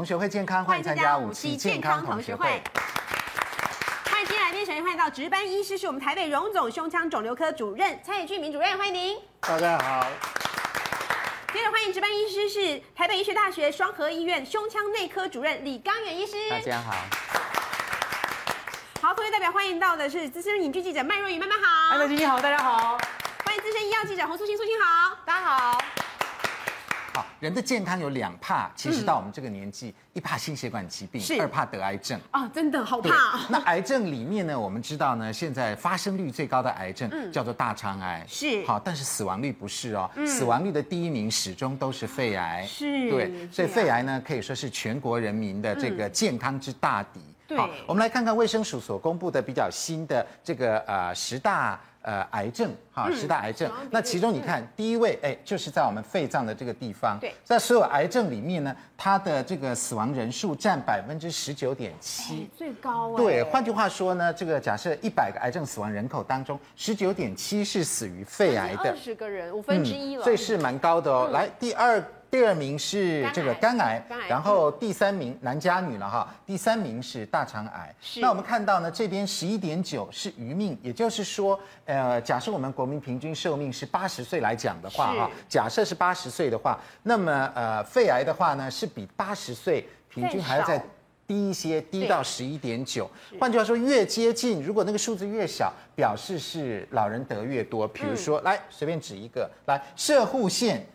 同学会健康，欢迎参加五期健康同学会。欢迎今天来宾，首先欢迎到值班医师是我们台北荣总胸腔肿瘤科主任蔡俊明主任，欢迎您。大家好。接着欢迎值班医师是台北医学大学双和医院胸腔内科主任李刚远医师。大家好。好，同学代表欢迎到的是资深影剧记者麦若雨，麦麦好。麦麦你好，大家好。欢迎资深医药记者洪素卿，素卿好，大家好。好，人的健康有两怕，其实到我们这个年纪，嗯、一怕心血管疾病，是二怕得癌症。啊，真的好怕。那癌症里面呢，我们知道呢，现在发生率最高的癌症叫做大肠癌，是。好，但是死亡率不是哦，嗯、死亡率的第一名始终都是肺癌。是。对，所以肺癌呢，可以说是全国人民的这个健康之大敌。嗯。好，我们来看看卫生署所公布的比较新的这个呃十大。呃，癌症哈，十大癌症。那其中你看，第一位哎，就是在我们肺脏的这个地方。对，在所有癌症里面呢，它的这个死亡人数占百分之十九点七，最高。对，换句话说呢，这个假设一百个癌症死亡人口当中，十九点七是死于肺癌的。二十个人，五分之一了。所以是蛮高的哦。来，第二。第二名是这个肝癌，然后第三名男加女了哈，第三名是大肠癌。那我们看到呢，这边十一点九是余命，也就是说，呃，假设我们国民平均寿命是八十岁来讲的话哈，假设是八十岁的话，那么呃，肺癌的话呢是比八十岁平均还要再低一些，低到十一点九。换句话说，越接近，如果那个数字越小，表示是老人得越多。比如说，来随便指一个，来射护腺，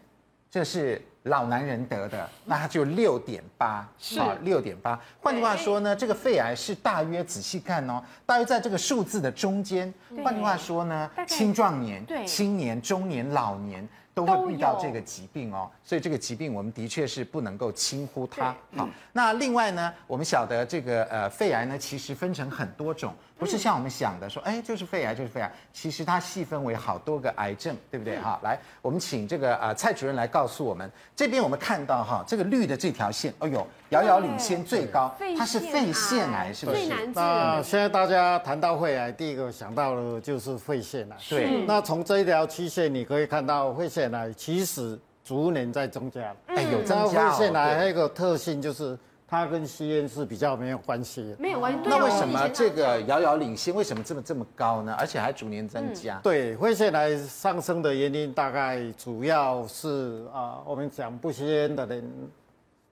这是。老男人得的，那他就六点八，好，六点八。换句话说呢，这个肺癌是大约仔细看哦，大约在这个数字的中间。换句话说呢，青壮年、青年、中年、老年。都会遇到这个疾病哦，所以这个疾病我们的确是不能够轻忽它。好，那另外呢，我们晓得这个呃肺癌呢，其实分成很多种，不是像我们想的说，哎，就是肺癌就是肺癌，其实它细分为好多个癌症，对不对？哈，来，我们请这个呃蔡主任来告诉我们，这边我们看到哈，这个绿的这条线，哎呦，遥遥领先最高，它是肺腺癌，是不是？那现在大家谈到肺癌，第一个想到的就是肺腺癌。对，那从这一条曲线你可以看到肺腺癌。其实逐年在增加，哎，有增加。肺腺癌还有一个特性就是，它跟吸烟是比较没有关系，没有关系。那为什么这个遥遥领先？为什么这么这么高呢？而且还逐年增加？对，肺腺癌上升的原因大概主要是啊，我们讲不吸烟的人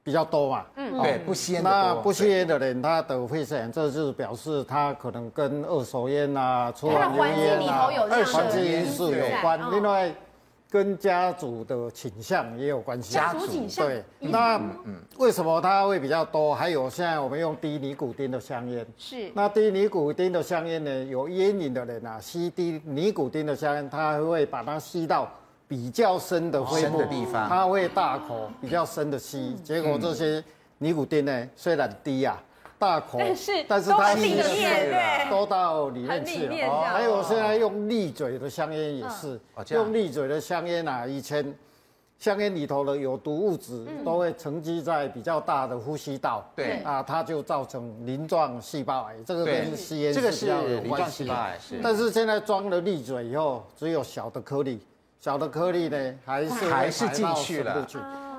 比较多嘛。嗯，对，不吸烟。那不吸烟的人，他得肺腺癌，这就是表示他可能跟二手烟啊、抽完油烟啊、二手烟是有关。另外。跟家族的倾向也有关系。家族倾向对，那为什么它会比较多？还有现在我们用低尼古丁的香烟，是。那低尼古丁的香烟呢？有烟瘾的人啊，吸低尼古丁的香烟，他会把它吸到比较深的肺部的地方，他会大口比较深的吸，结果这些尼古丁呢，虽然低啊。大口，但是但是它吸的是都到里面去了。哦，还有现在用利嘴的香烟也是，用利嘴的香烟啊，以前香烟里头的有毒物质都会沉积在比较大的呼吸道，对。啊，它就造成鳞状细胞癌，这个跟吸烟是比较有关系。但是现在装了利嘴以后，只有小的颗粒，小的颗粒呢还是还是进去了，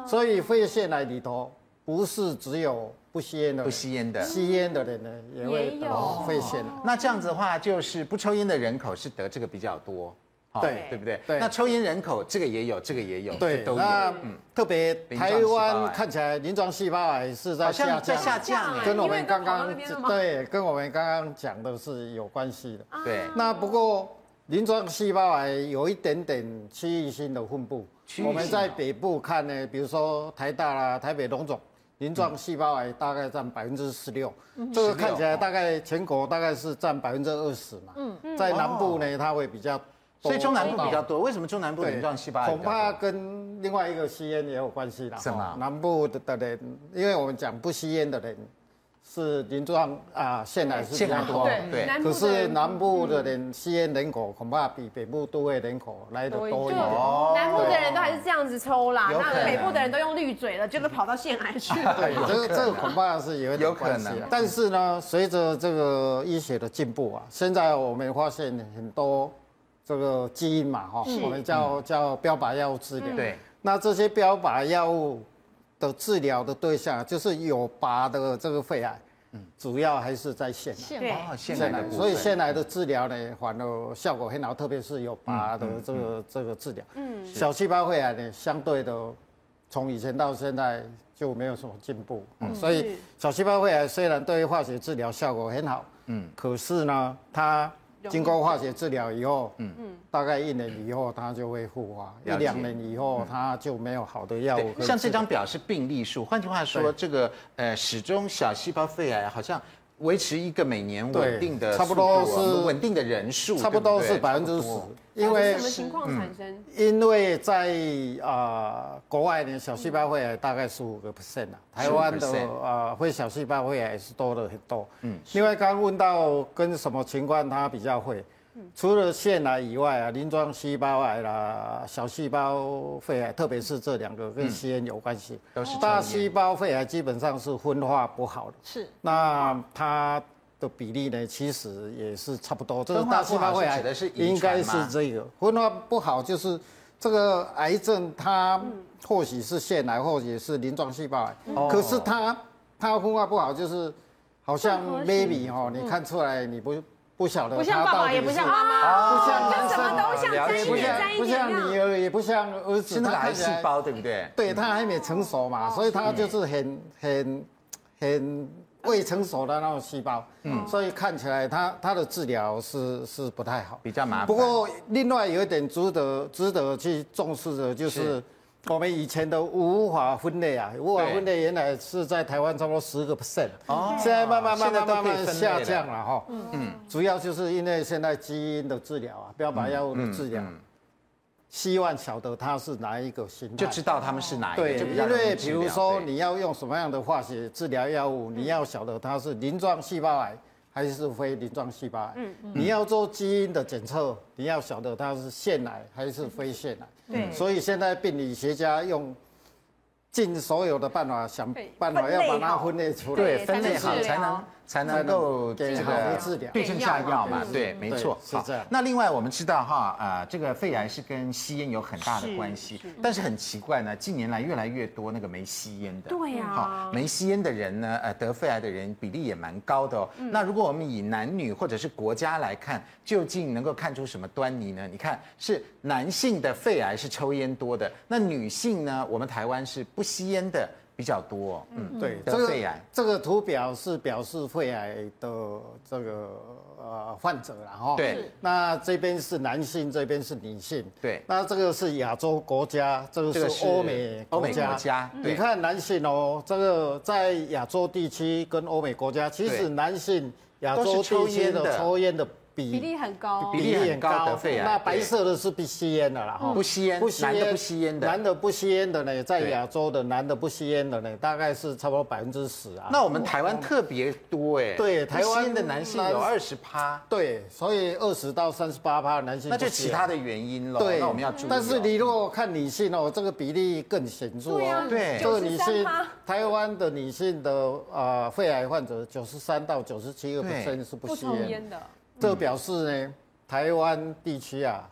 所以肺腺癌里头不是只有。不吸烟的，不吸烟的，吸烟的人呢也会得肺腺。那这样子的话，就是不抽烟的人口是得这个比较多，对对不对？对。那抽烟人口这个也有，这个也有，对，都有。嗯，特别台湾看起来鳞状细胞癌是在下降，在下降，跟我们刚刚对，跟我们刚刚讲的是有关系的。对。那不过鳞状细胞癌有一点点区域性的分布，我们在北部看呢，比如说台大啦、台北龙总。鳞状细胞癌大概占百分之十六，这个看起来大概全国大概是占百分之二十嘛。嗯，在南部呢，它会比较多，所以中南部比较多。为什么中南部鳞状细胞癌？恐怕跟另外一个吸烟也有关系啦。是吗？南部的人，因为我们讲不吸烟的人。是鳞状啊，腺癌是比较多，对，可是南部的人吸烟人口恐怕比北部都会人口来的多一点。南部的人都还是这样子抽啦，那北部的人都用滤嘴了，就是跑到腺癌去了。对，这个这个恐怕是有点关系。但是呢，随着这个医学的进步啊，现在我们发现很多这个基因嘛，哈，我们叫叫标靶药物治疗。对，那这些标靶药物。的治疗的对象就是有拔的这个肺癌，嗯，主要还是在腺癌。对，腺癌。所以腺癌的治疗呢，反而效果很好，特别是有拔的这个这个治疗。嗯，小细胞肺癌呢，相对的，从以前到现在就没有什么进步。嗯，所以小细胞肺癌虽然对于化学治疗效果很好，嗯，可是呢，它。经过化学治疗以后，嗯。嗯，大概一年以后它就会复发，一两年以后它就没有好的药物。像这张表是病例数，换句话说，这个呃始终小细胞肺癌好像维持一个每年稳定的，差不多是稳定的人数，差不多是百分之十。因为什么情况产生？因为在啊国外呢，小细胞肺癌大概十五个 percent 啊，台湾的啊会小细胞肺癌是多了很多。嗯，另外刚问到跟什么情况它比较会，除了腺癌以外啊，鳞状细胞癌啦、小细胞肺癌，特别是这两个跟吸烟有关系。都是大细胞肺癌基本上是分化不好的。是。那它。的比例呢，其实也是差不多。这个大细胞肺癌应该是这个分化不好，就是这个癌症它或许是腺癌，或许是鳞状细胞癌。可是它它分化不好，就是好像 maybe 哈，你看出来你不不晓得。不像爸爸，也不像妈妈，不像男生，都像沾一点沾一点，不像女儿，也不像儿子。他癌细胞，对不对？对，它还没成熟嘛，所以他就是很很很。未成熟的那种细胞，嗯，所以看起来他他的治疗是是不太好，比较麻烦。不过另外有一点值得值得去重视的，就是我们以前的无法分类啊，无法分类原来是在台湾差不多十个 percent，哦，现在慢慢慢慢慢慢下降了哈，嗯嗯，主要就是因为现在基因的治疗啊，标靶药物的治疗。希望晓得它是哪一个型，就知道他们是哪一个。对，因为比如说你要用什么样的化学治疗药物，你要晓得它是鳞状细胞癌还是非鳞状细胞癌。嗯嗯。你要做基因的检测，你要晓得它是腺癌还是非腺癌。对。所以现在病理学家用。尽所有的办法，想办法要把它分类出来，对，分类好才能才能够给好的治疗，对症下药嘛，对，没错，是这样。那另外我们知道哈，啊，这个肺癌是跟吸烟有很大的关系，但是很奇怪呢，近年来越来越多那个没吸烟的，对呀，好，没吸烟的人呢，呃，得肺癌的人比例也蛮高的哦。那如果我们以男女或者是国家来看，究竟能够看出什么端倪呢？你看，是男性的肺癌是抽烟多的，那女性呢，我们台湾是不吸烟的比较多，嗯，对，这个肺癌。这个图表是表示肺癌的这个呃患者，然后对，那这边是男性，这边是女性，对，那这个是亚洲国家，这个是欧美欧美国家，你看男性哦，这个在亚洲地区跟欧美国家，其实男性亚洲地区的。抽烟的。比例很高，比例很高的肺癌。那白色的是不吸烟的啦，哈，不吸烟，不吸烟，男的不吸烟的，男的不吸烟的呢，在亚洲的男的不吸烟的呢，大概是差不多百分之十啊。那我们台湾特别多哎，对，台湾的男性有二十趴，对，所以二十到三十八趴男性。那就其他的原因了，对，那我们要注意。但是你如果看女性哦，这个比例更显著哦，对，这个女性，台湾的女性的啊肺癌患者九十三到九十七个 percent 是不吸烟的，这表示呢。台湾地区啊，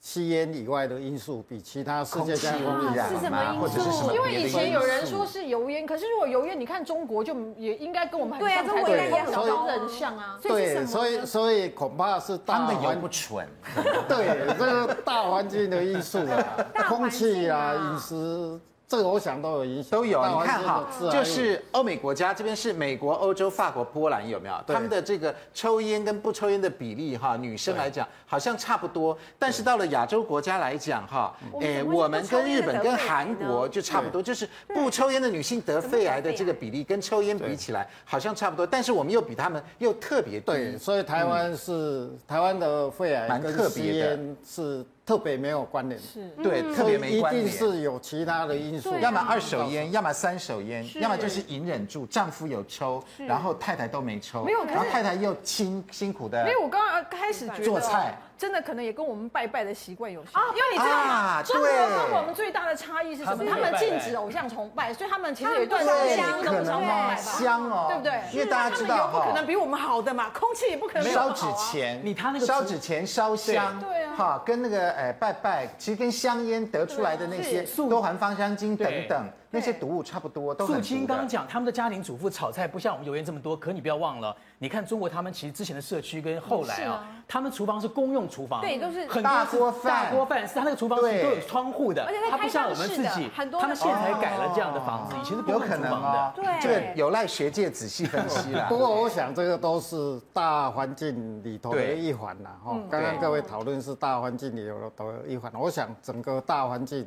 吸烟以外的因素比其他世界上容易是什么因素？因为以前有人说是油烟，可是如果油烟，你看中国就也应该跟我们很像，对啊，中国也很高人像啊。对，所以所以恐怕是大的油不纯。对，这个大环境的因素啊，空气啊，饮食。这个我想都有影响，都有。你看哈，就是欧美国家这边是美国、欧洲、法国、波兰有没有？他们的这个抽烟跟不抽烟的比例哈，女生来讲好像差不多。但是到了亚洲国家来讲哈，哎，我们跟日本跟韩国就差不多，就是不抽烟的女性得肺癌的这个比例跟抽烟比起来好像差不多，但是我们又比他们又特别低。对，所以台湾是台湾的肺癌蛮特别的，是。特别没有关联，是。对，特别没关联，一定是有其他的因素，要么二手烟，要么三手烟，要么就是隐忍住，丈夫有抽，然后太太都没抽，没有，然后太太又辛辛苦的，没有，我刚刚开始觉得做菜。真的可能也跟我们拜拜的习惯有关，因为你知道吗？中国跟我们最大的差异是什么？他们禁止偶像崇拜，所以他们其实有一段时间都不崇拜，香哦，对不对？因为大家知道不可能比我们好的嘛，空气也不可能烧纸钱，你他那个烧纸钱烧香，对。啊，哈，跟那个哎拜拜，其实跟香烟得出来的那些都含芳香精等等。那些毒物差不多都很。素清刚讲，他们的家庭主妇炒菜不像我们油烟这么多，可你不要忘了，你看中国他们其实之前的社区跟后来啊，他们厨房是公用厨房，对，都是很大锅饭，大锅饭是他那个厨房是都有窗户的，而且他不像我们自己，他们现在才改了这样的房子，以前是有可能的。对，这个有赖学界仔细分析了。不过我想这个都是大环境里头的一环呐，哈。刚刚各位讨论是大环境里头的一环，我想整个大环境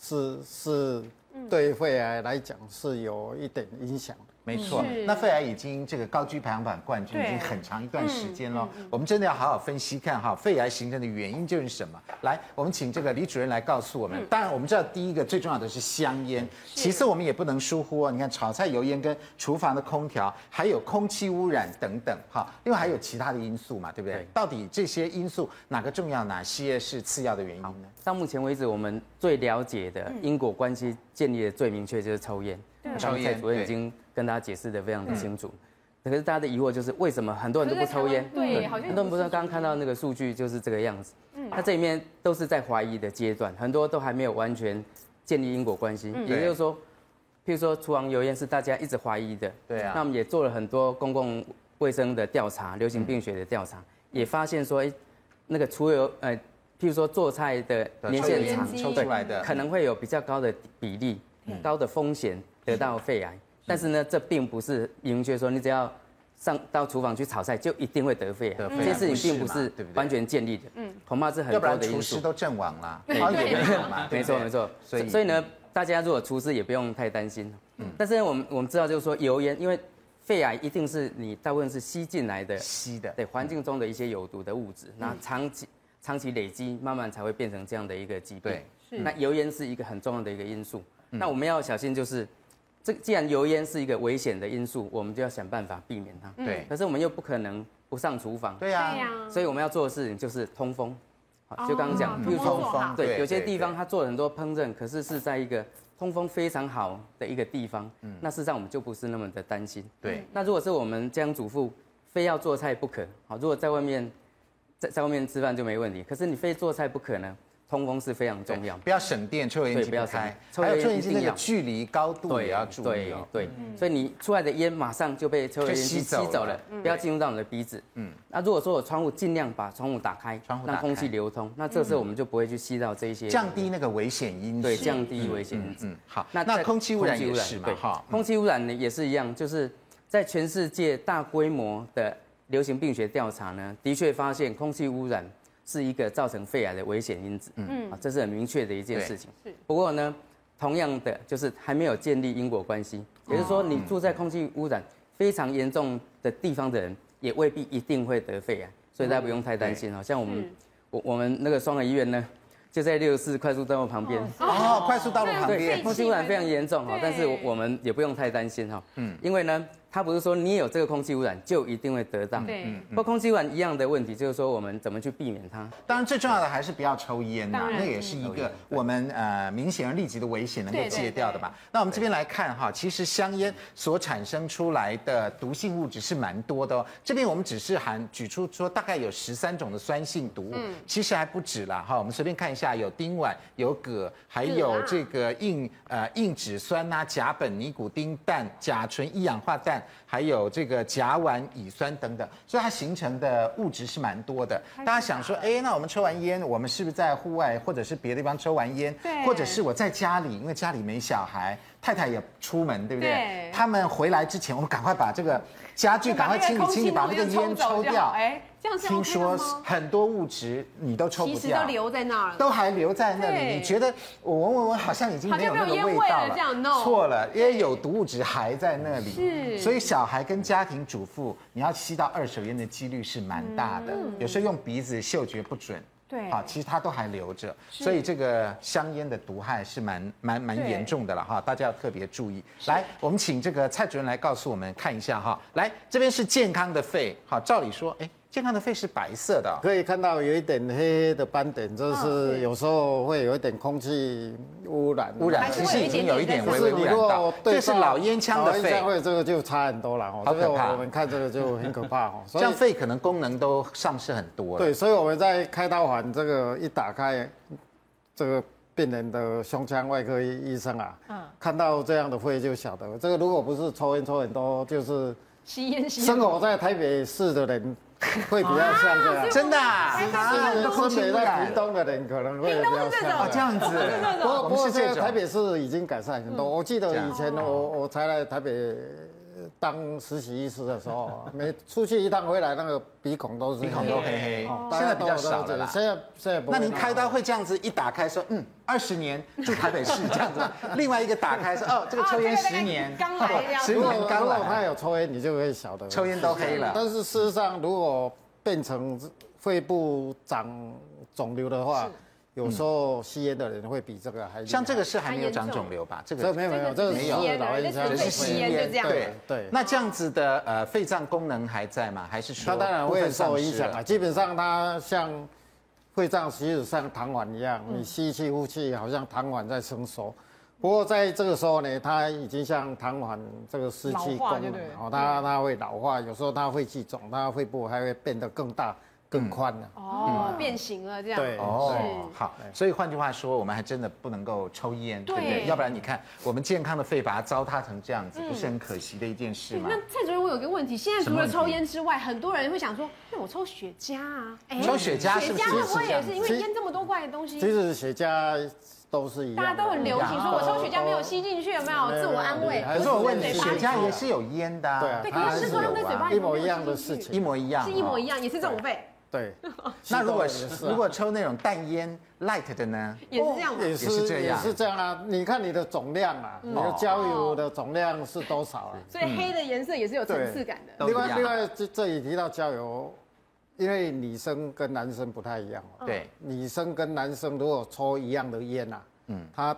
是是。对肺癌来讲是有一点影响的。没错，那肺癌已经这个高居排行榜冠军已经很长一段时间了。我们真的要好好分析看哈，肺癌形成的原因就是什么？来，我们请这个李主任来告诉我们。当然，我们知道第一个最重要的是香烟，其次我们也不能疏忽哦。你看炒菜油烟跟厨房的空调，还有空气污染等等哈。另外还有其他的因素嘛，对不对？到底这些因素哪个重要，哪些是次要的原因呢？到目前为止，我们最了解的因果关系建立的最明确就是抽烟。抽烟，主任已经跟大家解释的非常的清楚。可是大家的疑惑就是为什么很多人都不抽烟？对，好像很多人不知道。刚刚看到那个数据就是这个样子。嗯，那这里面都是在怀疑的阶段，很多都还没有完全建立因果关系。也就是说，譬如说厨房油烟是大家一直怀疑的。对啊。那我们也做了很多公共卫生的调查、流行病学的调查，也发现说，哎，那个厨油，呃，譬如说做菜的年限长，抽出来的可能会有比较高的比例、高的风险。得到肺癌，但是呢，这并不是明确说你只要上到厨房去炒菜就一定会得肺癌。这件事情并不是完全建立的，嗯，恐怕是很多的因素。厨师都阵亡了，没错没错。所以所以呢，大家如果厨师也不用太担心。嗯，但是我们我们知道就是说油烟，因为肺癌一定是你大部分是吸进来的，吸的，对环境中的一些有毒的物质，那长期长期累积，慢慢才会变成这样的一个疾病。对，是。那油烟是一个很重要的一个因素，那我们要小心就是。这既然油烟是一个危险的因素，我们就要想办法避免它。对。可是我们又不可能不上厨房。对呀。所以我们要做的事情就是通风。好，就刚刚讲，比如说，对，有些地方它做了很多烹饪，可是是在一个通风非常好的一个地方。嗯。那事实上我们就不是那么的担心。对。那如果是我们家庭主妇非要做菜不可，好，如果在外面在在外面吃饭就没问题。可是你非做菜不可呢？通风是非常重要，不要省电，抽油烟机不要开，还有抽油烟机那个距离高度也要注意。对对，所以你出来的烟马上就被抽油烟机吸走了，不要进入到你的鼻子。嗯，那如果说我窗户尽量把窗户打开，让空气流通，那这时候我们就不会去吸到这一些，降低那个危险因子。对，降低危险因子。嗯，好。那那空气污染也是嘛？哈，空气污染呢也是一样，就是在全世界大规模的流行病学调查呢，的确发现空气污染。是一个造成肺癌的危险因子，嗯，啊，这是很明确的一件事情。是，不过呢，同样的就是还没有建立因果关系，也就是说，你住在空气污染非常严重的地方的人，也未必一定会得肺癌，所以大家不用太担心。好像我们，我我们那个双和医院呢，就在六十四快速道路旁边。哦，快速道路旁边，对，空气污染非常严重哈，但是我们也不用太担心哈，嗯，因为呢。它不是说你有这个空气污染就一定会得到，对，不过空气污染一样的问题，就是说我们怎么去避免它？当然最重要的还是不要抽烟呐，那也是一个我们呃明显而立即的危险能够戒掉的吧。那我们这边来看哈，其实香烟所产生出来的毒性物质是蛮多的哦。这边我们只是含举出说大概有十三种的酸性毒物，其实还不止啦哈。我们随便看一下，有丁烷、有铬，还有这个硬呃硬脂酸呐、甲苯、尼古丁、氮、甲醇、一氧化氮。还有这个甲烷、乙酸等等，所以它形成的物质是蛮多的。大家想说，哎，那我们抽完烟，我们是不是在户外或者是别的地方抽完烟？对。或者是我在家里，因为家里没小孩，太太也出门，对不对？对。他们回来之前，我们赶快把这个家具赶快清理清理，把那个烟抽掉。哎。听说很多物质你都抽不掉，其实都留在那儿了，都还留在那里。你觉得我闻闻闻，好像已经没有那个味道了。错了，因为有毒物质还在那里。是，所以小孩跟家庭主妇，你要吸到二手烟的几率是蛮大的。有时候用鼻子嗅觉不准，对，啊，其实它都还留着。所以这个香烟的毒害是蛮蛮蛮严重的了哈，大家要特别注意。来，我们请这个蔡主任来告诉我们看一下哈。来，这边是健康的肺，好，照理说，哎。健康的肺是白色的，可以看到有一点黑黑的斑点，就是有时候会有一点空气污染。污染其实已经有一点微微污染到。这是老烟枪的肺，这个就差很多了哦。好可怕，我们看这个就很可怕哦。这样肺可能功能都丧失很多。对，所以我们在开刀环这个一打开，这个病人的胸腔外科医生啊，嗯，看到这样的肺就晓得，这个如果不是抽烟抽很多，就是吸烟吸。生活在台北市的人 会比较像这样，真的，生活在屏东的人可能会比较像这样子。不过不过现在台北市已经改善很多，我记得以前我我才来台北。当实习医师的时候，每出去一趟回来，那个鼻孔都是鼻孔都黑黑。现在比较少了。现在现在不。那您开刀会这样子一打开说，嗯，二十年住台北市这样子。另外一个打开说，哦，这个抽烟十年，刚来，十年刚来。他有抽烟，你就会晓得。抽烟都黑了。但是事实上，如果变成肺部长肿瘤的话。有时候吸烟的人会比这个还像这个是还没有长肿瘤吧？这个没有没有，这个没有。这是吸烟就这样，对对。那这样子的呃肺脏功能还在吗？还是说？它当然会受影响啊。基本上它像肺脏其实像糖丸一样，你吸气呼气好像糖丸在伸缩。不过在这个时候呢，它已经像糖丸这个失去功能，哦，它它会老化，有时候它会气肿，它肺部还会变得更大。更宽了。哦，变形了这样。对哦，好，所以换句话说，我们还真的不能够抽烟，对。不对？要不然你看我们健康的肺把它糟蹋成这样子，不是很可惜的一件事吗？那蔡主任，我有个问题，现在除了抽烟之外，很多人会想说，那我抽雪茄啊？抽雪茄是不是？雪茄会不会也是因为烟这么多怪的东西？其实雪茄都是一样，大家都很流行说，我抽雪茄没有吸进去，有没有？自我安慰？可是我问你，雪茄也是有烟的，对，可是是说在嘴巴里一模一样的事情，一模一样，是一模一样，也是这种肺。对，那如果是如果抽那种淡烟 light 的呢？也是这样，也是这样，也是这样啊。你看你的总量啊，你的焦油的总量是多少啊？所以黑的颜色也是有层次感的。另外，另外这这里提到焦油，因为女生跟男生不太一样。对，女生跟男生如果抽一样的烟呐，嗯，他。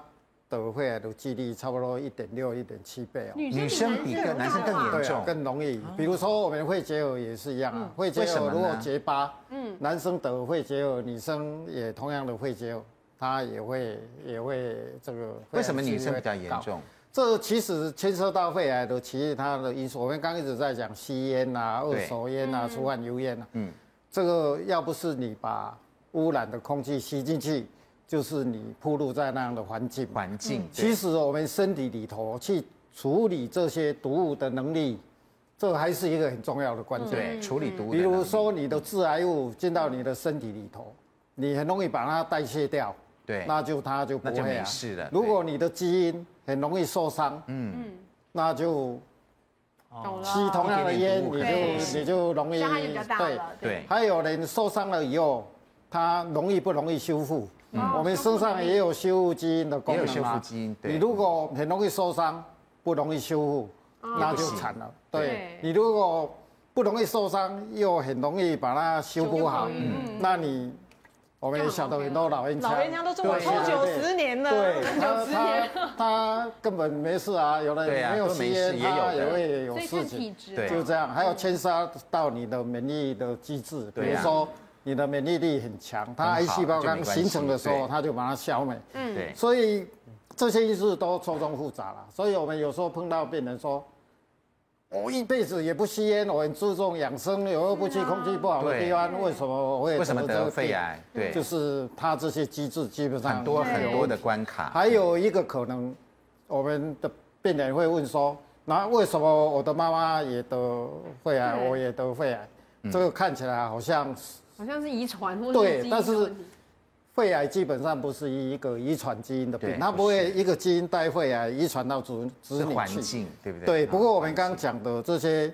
得肺癌的几率差不多一点六、一点七倍哦。女生比男生更严重，更容易。比如说我们肺结核也是一样啊，肺结核如果结疤，嗯，男生得肺结核，女生也同样的肺结核，他也会也会这个。为什么女生比较严重？这其实牵涉到肺癌的其他的因素。我们刚一直在讲吸烟啊、二手烟啊、出汗油烟啊，嗯，这个要不是你把污染的空气吸进去。就是你暴露在那样的环境，环境。其实我们身体里头去处理这些毒物的能力，这还是一个很重要的关键。对，处理毒物。比如说你的致癌物进到你的身体里头，你很容易把它代谢掉，对，那就它就不会没事了。如果你的基因很容易受伤，嗯，那就吸同样的烟，你就你就容易对对。还有人受伤了以后，他容易不容易修复？我们身上也有修复基因的功能嘛？你如果很容易受伤，不容易修复，那就惨了。对，你如果不容易受伤，又很容易把它修补好，那你我们也晓得很多老人家，老人家都这么抽九十年了，对，九十年，他根本没事啊。有的没有吸烟，他也会有事情，对。就这样。还有牵涉到你的免疫的机制，比如说。你的免疫力很强，它癌细胞刚形成的时候，它就把它消灭。嗯，对。所以这些因素都错综复杂了。所以我们有时候碰到病人说，我一辈子也不吸烟，我很注重养生，有个不去空气不好的地方，为什么我会为什么得肺癌？对，就是它这些机制基本上很多很多的关卡。还有一个可能，我们的病人会问说，那为什么我的妈妈也得肺癌，我也得肺癌？这个看起来好像。好像是遗传或者对，但是肺癌基本上不是一个遗传基因的病，它不会一个基因带肺癌遗传到子子女去，对不对？对。不过我们刚刚讲的这些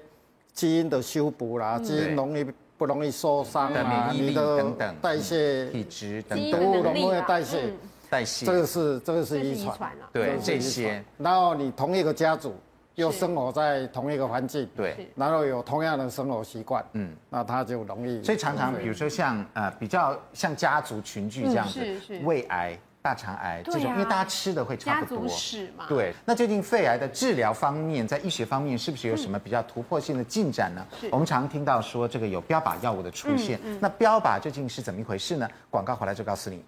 基因的修补啦，基因容易不容易受伤啊，你的代谢体质等等，毒物容易代谢代谢，这个是这个是遗传，对这些。然后你同一个家族。又生活在同一个环境，对，然后有同样的生活习惯，嗯，那他就容易。所以常常，比如说像呃比较像家族群聚这样子，胃癌、大肠癌这种，因为大家吃的会差不多，嘛对。那究竟肺癌的治疗方面，在医学方面是不是有什么比较突破性的进展呢？我们常听到说这个有标靶药物的出现，那标靶究竟是怎么一回事呢？广告回来就告诉你。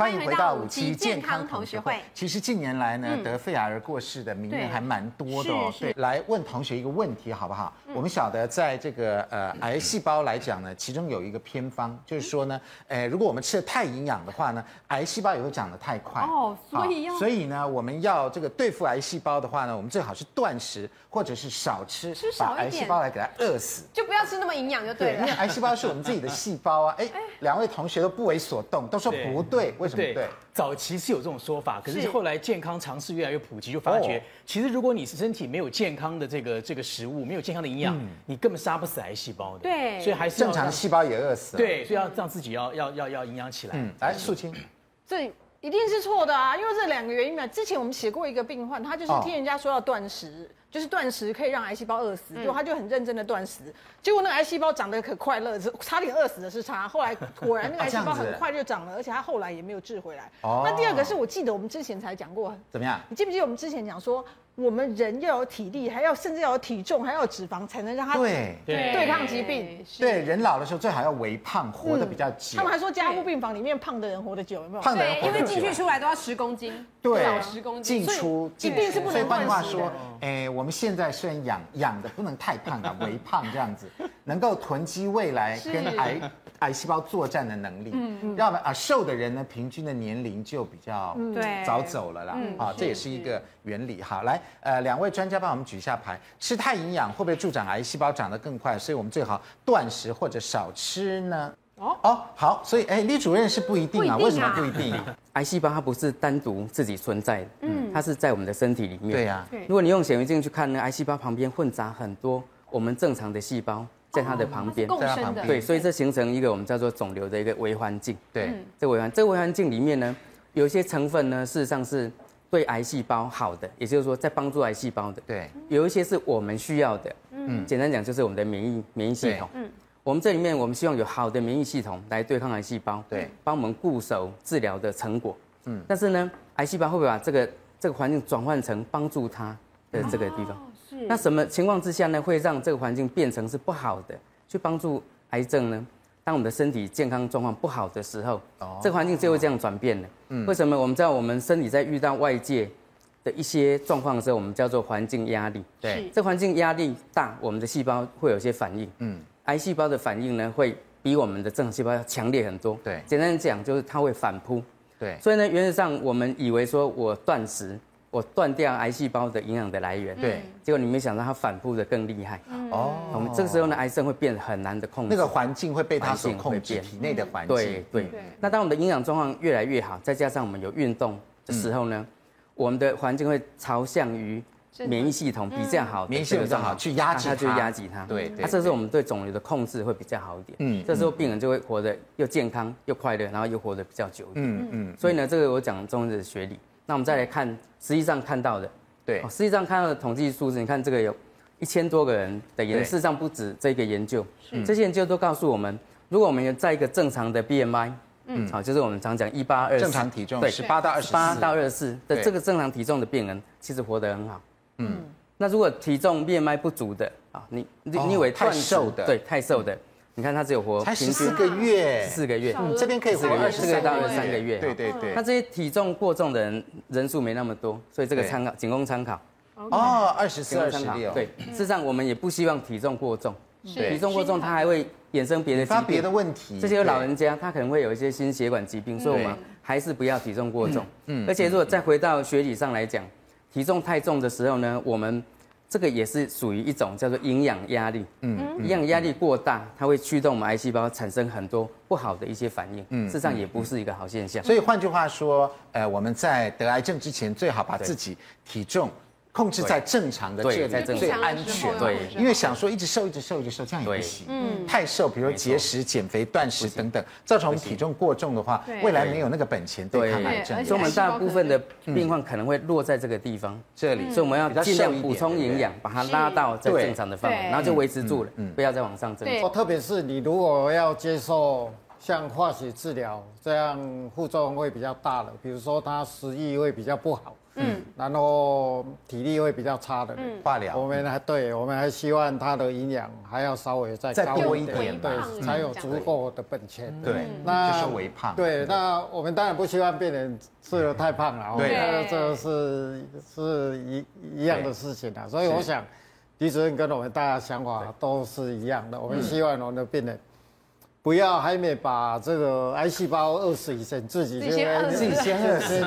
欢迎回到五期健康同学会。其实近年来呢，得肺癌而过世的名人还蛮多的哦。对，来问同学一个问题好不好？我们晓得在这个呃癌细胞来讲呢，其中有一个偏方，就是说呢，哎，如果我们吃的太营养的话呢，癌细胞也会长得太快哦。所以要，所以呢，我们要这个对付癌细胞的话呢，我们最好是断食或者是少吃，吃少一点，把癌细胞来给它饿死，就不要吃那么营养就对了。因为癌细胞是我们自己的细胞啊。哎，两位同学都不为所动，都说不对，为什么不对？早期是有这种说法，可是后来健康常识越来越普及，就发觉其实如果你是身体没有健康的这个这个食物，没有健康的营养，你根本杀不死癌细胞的。对，所以还是正常细胞也饿死了。对，所以要让自己要要要要营养起来。嗯，来，素清，这一定是错的啊，因为这两个原因嘛。之前我们写过一个病患，他就是听人家说要断食。就是断食可以让癌细胞饿死，结果他就很认真的断食，结果那个癌细胞长得可快乐，差点饿死的是他。后来果然那个 癌细胞很快就长了，而且他后来也没有治回来。那第二个是我记得我们之前才讲过，怎么样？你记不记得我们之前讲说？我们人要有体力，还要甚至要有体重，还要有脂肪，才能让他对对抗疾病。对，人老的时候最好要微胖，活得比较久。他们还说加护病房里面胖的人活得久，有没有？胖的人。因为进去出来都要十公斤，对，少十公斤。进出一定是不能。换句话说，哎，我们现在虽然养养的不能太胖啊，微胖这样子，能够囤积未来跟癌癌细胞作战的能力。嗯嗯。让啊瘦的人呢，平均的年龄就比较对早走了啦。啊，这也是一个原理。哈，来，呃，两位专家帮我们举一下牌，吃太营养会不会助长癌细胞长得更快？所以我们最好断食或者少吃呢？哦哦，好，所以哎，李主任是不一定啊，为什么不一定？癌细胞它不是单独自己存在的，嗯，它是在我们的身体里面。对呀，如果你用显微镜去看呢，癌细胞旁边混杂很多我们正常的细胞在它的旁边，在它旁边，对，所以这形成一个我们叫做肿瘤的一个微环境。对，这微环这微环境里面呢，有一些成分呢，事实上是。对癌细胞好的，也就是说在帮助癌细胞的，对，有一些是我们需要的，嗯，简单讲就是我们的免疫免疫系统，嗯，我们这里面我们希望有好的免疫系统来对抗癌细胞，对，帮我们固守治疗的成果，嗯，但是呢，癌细胞会不会把这个这个环境转换成帮助它的这个地方？是，那什么情况之下呢，会让这个环境变成是不好的，去帮助癌症呢？当我们的身体健康状况不好的时候，哦，这个环境就会这样转变了。嗯，为什么？我们知道我们身体在遇到外界的一些状况的时候，我们叫做环境压力。对，这环境压力大，我们的细胞会有些反应。嗯，癌细胞的反应呢，会比我们的正常细胞要强烈很多。对，简单讲就是它会反扑。对，所以呢，原则上我们以为说我断食。我断掉癌细胞的营养的来源，对，结果你没想到它反扑的更厉害，哦，我们这个时候呢，癌症会变得很难的控制，那个环境会被它所控制，体内的环境，对对。那当我们的营养状况越来越好，再加上我们有运动的时候呢，我们的环境会朝向于免疫系统比较好，免疫系统比较好去压制它，去压挤它，对。那这时候我们对肿瘤的控制会比较好一点，嗯，这时候病人就会活得又健康又快乐，然后又活得比较久一点，嗯嗯。所以呢，这个我讲中医的学理。那我们再来看实际上看到的。对，实际上看到的统计数字，你看这个有一千多个人的研，事实上不止这个研究，这些研究都告诉我们，如果我们有在一个正常的 BMI，嗯，好，就是我们常讲一八二四，正常体重，对，十八到二十八到二十四的这个正常体重的病人，其实活得很好，嗯，那如果体重 BMI 不足的啊，你你你以为太瘦的，对，太瘦的。你看他只有活才十四个月，四个月，这边可以活二十四个到二十三个月。对对对。那这些体重过重的人人数没那么多，所以这个参考仅供参考。哦，二十四、二十六。对，事实上我们也不希望体重过重，体重过重它还会衍生别的发别的问题。这些老人家他可能会有一些心血管疾病，所以我们还是不要体重过重。嗯。而且如果再回到学理上来讲，体重太重的时候呢，我们。这个也是属于一种叫做营养压力，嗯，营养压力过大，它会驱动我们癌细胞产生很多不好的一些反应，嗯，事实上也不是一个好现象。所以换句话说，呃，我们在得癌症之前，最好把自己体重。控制在正常的这里最安全，对，因为想说一直瘦一直瘦一直瘦这样也不行，嗯，太瘦，比如节食、减肥、断食等等，造成我们体重过重的话，未来没有那个本钱对抗癌症。所以我们大部分的病患可能会落在这个地方，这里，所以我们要尽量补充营养，把它拉到在正常的范围，然后就维持住了，不要再往上增。哦，特别是你如果要接受像化学治疗这样副作用会比较大的，比如说他食欲会比较不好，嗯，然后体力会比较差的，嗯，化疗，我们还对，我们还希望他的营养还要稍微再高一点，对，才有足够的本钱，对，那就是微胖，对，那我们当然不希望病人吃的太胖了，对，这是是一一样的事情啊，所以我想，李主任跟我们大家想法都是一样的，我们希望我们的病人。不要还没把这个癌细胞饿死以前，自己就先自己先饿死，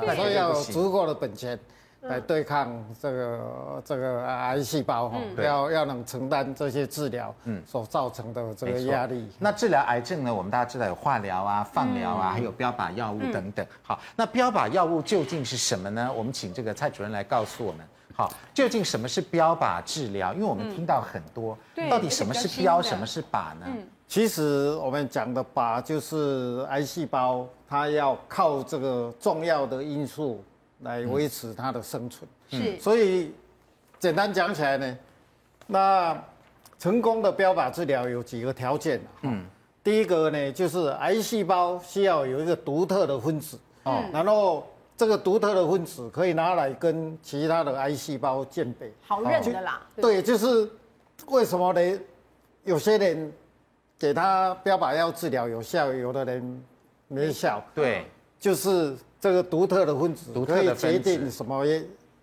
对，所以要有足够的本钱来对抗这个这个癌细胞哈，要要能承担这些治疗嗯。所造成的这个压力。那治疗癌症呢，我们大家知道有化疗啊、放疗啊，还有标靶药物等等。好，那标靶药物究竟是什么呢？我们请这个蔡主任来告诉我们。好，究竟什么是标靶治疗？因为我们听到很多，到底什么是标，什么是靶呢？其实我们讲的靶就是癌细胞，它要靠这个重要的因素来维持它的生存。是，所以简单讲起来呢，那成功的标靶治疗有几个条件。嗯，第一个呢，就是癌细胞需要有一个独特的分子。哦，然后这个独特的分子可以拿来跟其他的癌细胞鉴别。好认的啦。对，就是为什么呢？有些人。给他标靶药治疗有效，有的人没效。对，就是这个独特的分子可以决定什么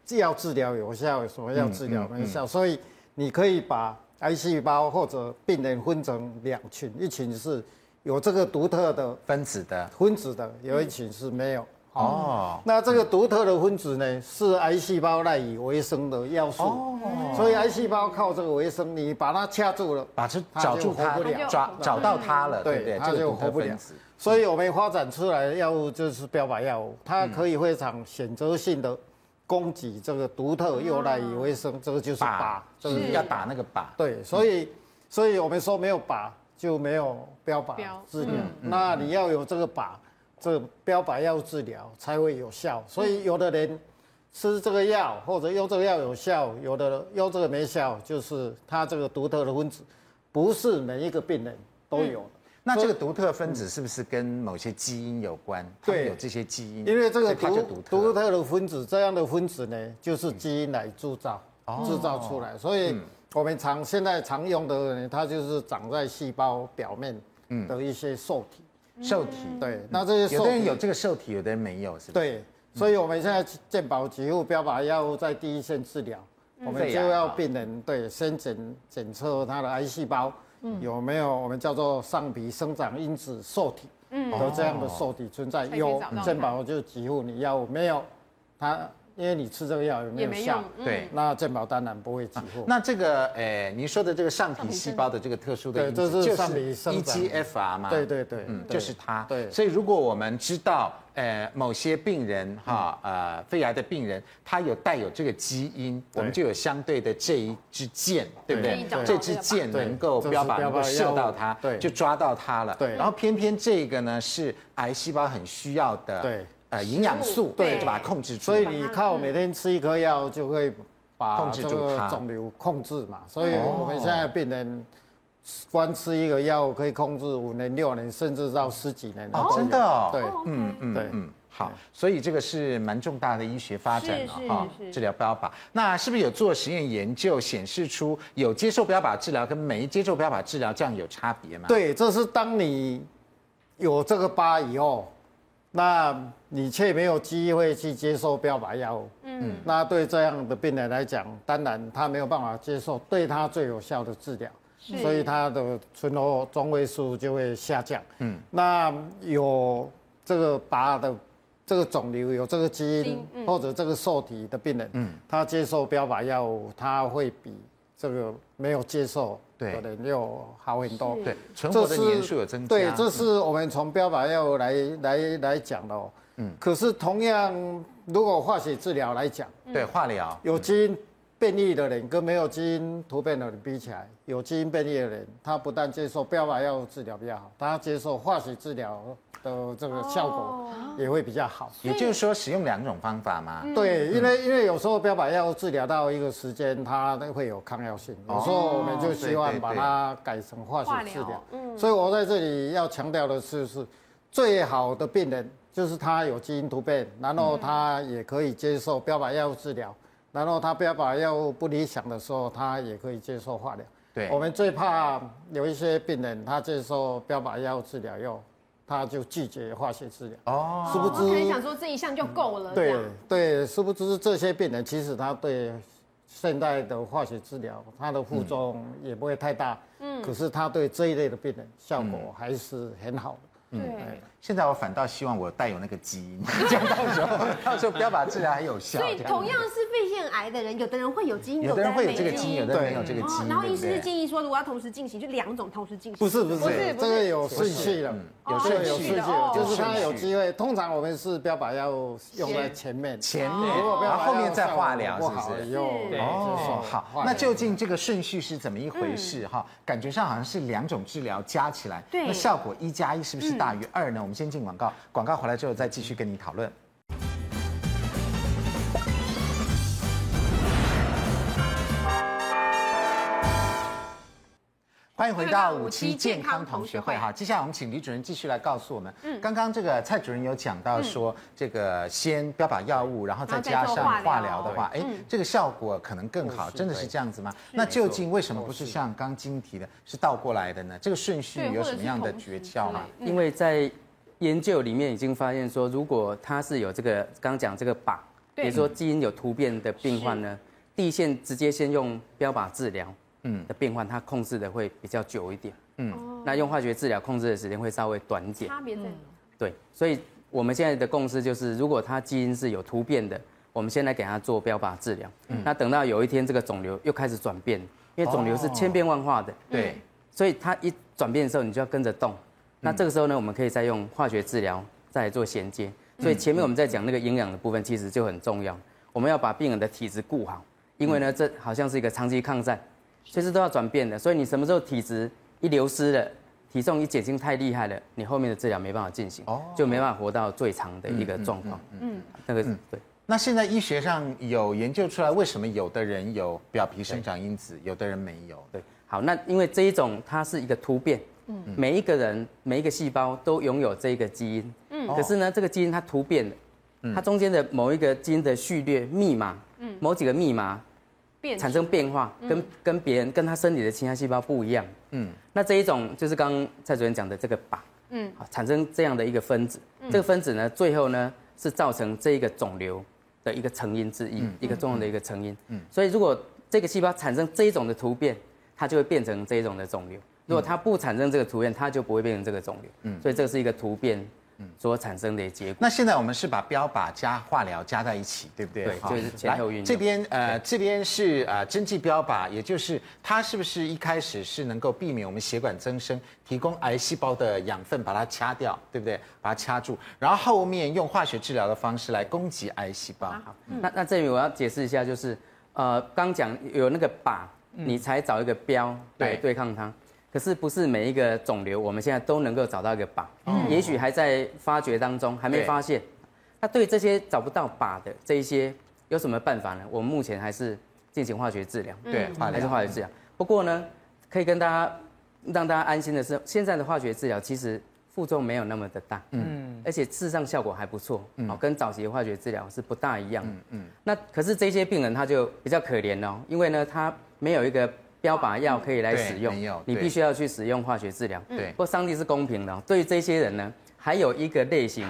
药治疗有效，什么药治疗没效。所以你可以把癌细胞或者病人分成两群，一群是有这个独特的分子的分子的，有一群是没有。哦，那这个独特的分子呢，是癌细胞赖以为生的要素。哦，所以癌细胞靠这个为生，你把它掐住了，把它找住它，抓找到它了，对不对？它就活不了。所以我们发展出来的药物就是标靶药物，它可以非常选择性的攻击这个独特又赖以为生，这个就是靶，就是要打那个靶。对，所以所以我们说没有靶就没有标靶治疗，那你要有这个靶。这个标靶药治疗才会有效，所以有的人吃这个药或者用这个药有效，有的用这个没效，就是它这个独特的分子不是每一个病人都有的。那这个独特分子是不是跟某些基因有关？对，有这些基因。因为这个独独特的分子，这样的分子呢，就是基因来铸造、制造出来。所以我们常现在常用的呢，它就是长在细胞表面的一些受体。受体。对，那这些有的人有这个受体，有的人没有，是吧？对，所以我们现在健保几乎标靶药物在第一线治疗，我们就要病人对先检检测他的癌细胞有没有我们叫做上皮生长因子受体，有这样的受体存在，有健保就给付你药物，没有他。因为你吃这个药有没有效？对，那健保当然不会给付。那这个，诶，您说的这个上皮细胞的这个特殊的因子，就是 EGFR 嘛？对对对，嗯，就是它。对，所以如果我们知道，诶，某些病人哈，呃，肺癌的病人，他有带有这个基因，我们就有相对的这一支箭，对不对？这支箭能够标靶能够射到它，对，就抓到它了。对，然后偏偏这个呢是癌细胞很需要的。对。呃，营养素对，就把它控制住。所以你靠每天吃一颗药，就会把这个肿瘤控制嘛。所以我们现在病人光吃一个药可以控制五年、六年，甚至到十几年。哦，真的哦。对，嗯嗯对嗯。好，所以这个是蛮重大的医学发展了哈。治疗标靶，那是不是有做实验研究显示出有接受标靶治疗跟没接受标靶治疗这样有差别吗？对，这是当你有这个疤以后。那你却没有机会去接受标靶药。物，嗯，那对这样的病人来讲，当然他没有办法接受对他最有效的治疗，是。所以他的存活中位数就会下降，嗯，那有这个靶的这个肿瘤有这个基因或者这个受体的病人，嗯，他接受标靶药物，他会比这个没有接受。可能又好很多，对，存活的年数有增加。对，这是我们从标靶药物来来来讲的哦。嗯，可是同样，如果化学治疗来讲，对，化疗有基因变异的人跟没有基因突变的人比起来，有基因变异的人，他不但接受标靶药物治疗比较好，他接受化学治疗的这个效果也会比较好。也就是说，使用两种方法嘛。对，因为因为有时候标靶药物治疗到一个时间，它会有抗药性，有时候我们就希望把它改成化学治疗。嗯，所以我在这里要强调的是，是最好的病人就是他有基因突变，然后他也可以接受标靶药物治疗。然后他标靶药物不理想的时候，他也可以接受化疗。对，我们最怕有一些病人，他接受标靶药物治疗以后，他就拒绝化学治疗。哦，殊不知可能想说这一项就够了。对对，殊不知这些病人其实他对现代的化学治疗，他的副作用也不会太大。嗯，可是他对这一类的病人效果还是很好的。嗯，对。现在我反倒希望我带有那个基因，这样到时候到时候标靶治疗还有效。所以同样是肺腺癌的人，有的人会有基因，有的人会有这个基因，有的人没有这个基因。然后医师建议说，如果要同时进行，就两种同时进行。不是不是不是，这个有顺序的，有顺序的，就是他有机会。通常我们是标靶药物用在前面，前面，然后后面再化疗，是不是？哦，好。那究竟这个顺序是怎么一回事？哈，感觉上好像是两种治疗加起来，那效果一加一是不是大于二呢？我们先进广告。广告回来之后再继续跟你讨论。欢迎回到五期健康同学会哈，接下来我们请李主任继续来告诉我们。嗯，刚刚这个蔡主任有讲到说，这个先标靶药物，然后再加上化疗的话，哎，这个效果可能更好，真的是这样子吗？那究竟为什么不是像刚晶提的，是倒过来的呢？这个顺序有什么样的诀窍吗？因为在研究里面已经发现说，如果他是有这个刚讲这个靶，比如说基因有突变的病患呢，第一线直接先用标靶治疗，嗯，的病患他控制的会比较久一点，嗯，那用化学治疗控制的时间会稍微短一点。差别在哪？对，所以我们现在的共识就是，如果他基因是有突变的，我们先来给他做标靶治疗，嗯，那等到有一天这个肿瘤又开始转变，因为肿瘤是千变万化的，对，所以它一转变的时候，你就要跟着动。那这个时候呢，我们可以再用化学治疗再来做衔接。所以前面我们在讲那个营养的部分，其实就很重要。我们要把病人的体质顾好，因为呢，这好像是一个长期抗战，随时都要转变的。所以你什么时候体质一流失了，体重一减轻太厉害了，你后面的治疗没办法进行，就没办法活到最长的一个状况。嗯，那个对。那现在医学上有研究出来，为什么有的人有表皮生长因子，有的人没有？对，好，那因为这一种它是一个突变。嗯，每一个人每一个细胞都拥有这个基因，嗯，可是呢，这个基因它突变了，它中间的某一个基因的序列密码，嗯，某几个密码变产生变化，跟跟别人跟他身体的其他细胞不一样，嗯，那这一种就是刚刚蔡主任讲的这个靶，嗯，产生这样的一个分子，这个分子呢，最后呢是造成这一个肿瘤的一个成因之一，一个重要的一个成因，嗯，所以如果这个细胞产生这一种的突变，它就会变成这一种的肿瘤。如果它不产生这个突变，它就不会变成这个肿瘤。嗯，所以这是一个突变所产生的结果。那现在我们是把标靶加化疗加在一起，对不对？对，就是前后运用。这边呃，这边是呃针剂标靶，也就是它是不是一开始是能够避免我们血管增生，提供癌细胞的养分，把它掐掉，对不对？把它掐住，然后后面用化学治疗的方式来攻击癌细胞。好，那那这里我要解释一下，就是呃，刚讲有那个靶，你才找一个标来对抗它。可是不是每一个肿瘤，我们现在都能够找到一个靶，嗯、也许还在发掘当中，还没发现。那对这些找不到靶的这一些，有什么办法呢？我们目前还是进行化学治疗，对，还是化学治疗。不过呢，可以跟大家让大家安心的是，现在的化学治疗其实副作用没有那么的大，嗯，而且事实上效果还不错，嗯，跟早期的化学治疗是不大一样，嗯，嗯，那可是这些病人他就比较可怜哦，因为呢，他没有一个。标靶药可以来使用，你必须要去使用化学治疗。对，不过上帝是公平的，对于这些人呢，还有一个类型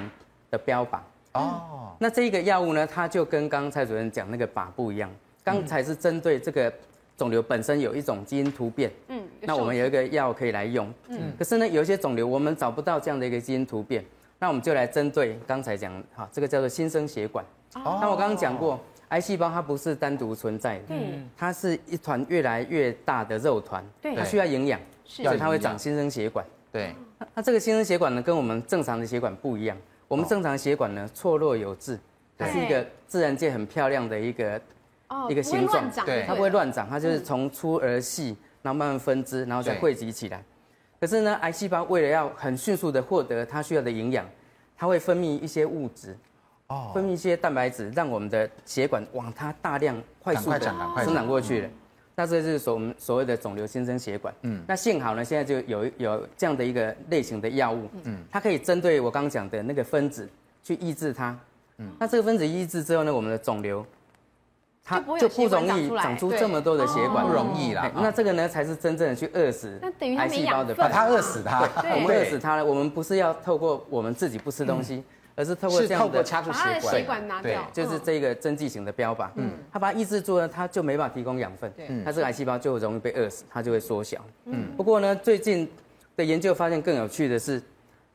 的标靶。哦，那这个药物呢，它就跟刚蔡主任讲那个靶不一样。刚才是针对这个肿瘤本身有一种基因突变。嗯，那我们有一个药可以来用。嗯，可是呢，有一些肿瘤我们找不到这样的一个基因突变，那我们就来针对刚才讲哈，这个叫做新生血管。哦，那我刚刚讲过。癌细胞它不是单独存在的，嗯，它是一团越来越大的肉团，对，它需要营养，所以它会长新生血管，对。那这个新生血管呢，跟我们正常的血管不一样，我们正常的血管呢错落有致，它是一个自然界很漂亮的一个一个形状，对，它不会乱长，它就是从粗而细，然后慢慢分支，然后再汇集起来。可是呢，癌细胞为了要很迅速的获得它需要的营养，它会分泌一些物质，哦，分泌一些蛋白质，让我们的血管往它大量快速的生长过去了。那这就是所我们所谓的肿瘤新生血管。嗯，那幸好呢，现在就有有这样的一个类型的药物，嗯，它可以针对我刚刚讲的那个分子去抑制它。嗯，那这个分子抑制之后呢，我们的肿瘤。它就不容易长出这么多的血管，不容易啦。那这个呢，才是真正的去饿死癌细胞的，把它饿死它。我们饿死它呢，我们不是要透过我们自己不吃东西，而是透过这样的掐住血管拿掉，就是这个针剂型的标靶。嗯，它把它抑制住了，它就没办法提供养分。它这个癌细胞就容易被饿死，它就会缩小。嗯，不过呢，最近的研究发现更有趣的是，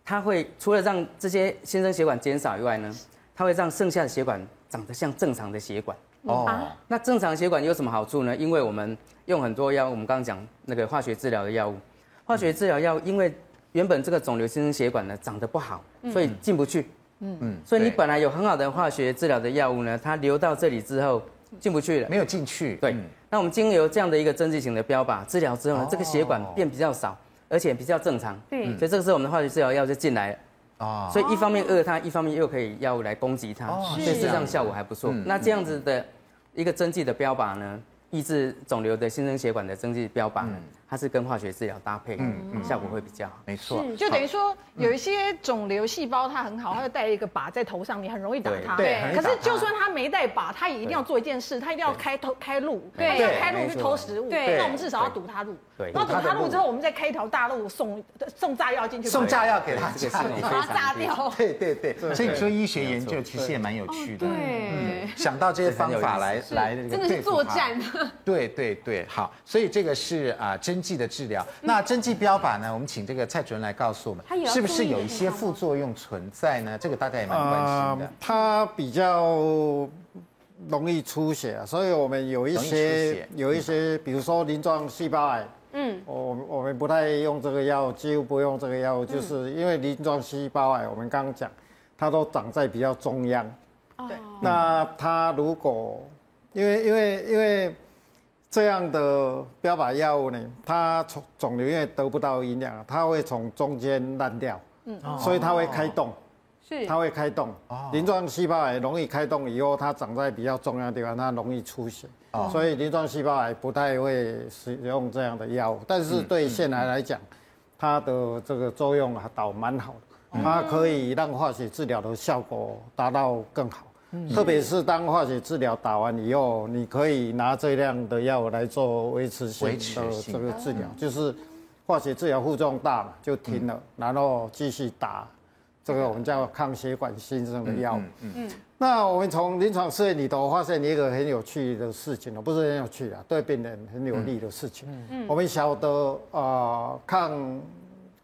它会除了让这些新生血管减少以外呢，它会让剩下的血管长得像正常的血管。哦，那正常血管有什么好处呢？因为我们用很多药，我们刚刚讲那个化学治疗的药物，化学治疗药物因为原本这个肿瘤新生血管呢长得不好，所以进不去。嗯。嗯，所以你本来有很好的化学治疗的药物呢，它流到这里之后进不去了，没有进去。对，那我们经由这样的一个针剂型的标靶治疗之后呢，这个血管变比较少，而且比较正常。对，所以这个时候我们的化学治疗药就进来了。哦，所以一方面饿它，一方面又可以药物来攻击它，所以事实上效果还不错。那这样子的。一个针剂的标靶呢，抑制肿瘤的新生血管的针剂标靶，它是跟化学治疗搭配，嗯效果会比较好。没错，就等于说有一些肿瘤细胞它很好，它就带一个靶在头上，你很容易打它。对，可是就算它。没带靶，它也一定要做一件事，它一定要开头开路，对，要开路去偷食物。对，那我们至少要堵它路。对，那堵它路之后，我们再开一条大路送送炸药进去。送炸药给它，把它炸掉。对对对，所以说医学研究其实也蛮有趣的。对，想到这些方法来 来真的是作战。对对对，好，所以这个是啊针剂的治疗。那针剂标靶呢？我们请这个蔡主任来告诉我们，是不是有一些副作用存在呢？这个大家也蛮关心的。呃、它比较容易出血啊，所以我们有一些有一些，比如说鳞状细胞癌，嗯，我我们不太用这个药，几乎不用这个药，就是因为鳞状细胞癌，我们刚刚讲，它都长在比较中央。对，那它如果因为因为因为。这样的标靶药物呢，它从肿瘤因为得不到营养，它会从中间烂掉，嗯，所以它会开洞，是，它会开洞，鳞状细胞癌容易开洞以后，它长在比较中央的地方，它容易出血，所以鳞状细胞癌不太会使用这样的药物，但是对腺癌来讲，它的这个作用还倒蛮好的，它可以让化学治疗的效果达到更好。特别是当化学治疗打完以后，你可以拿这样的药来做维持性的这个治疗，就是化学治疗副作用大嘛，就停了，然后继续打这个我们叫抗血管新生的药。嗯嗯。那我们从临床试验里头发现一个很有趣的事情哦，不是很有趣啊，对病人很有利的事情。嗯。我们晓得啊，抗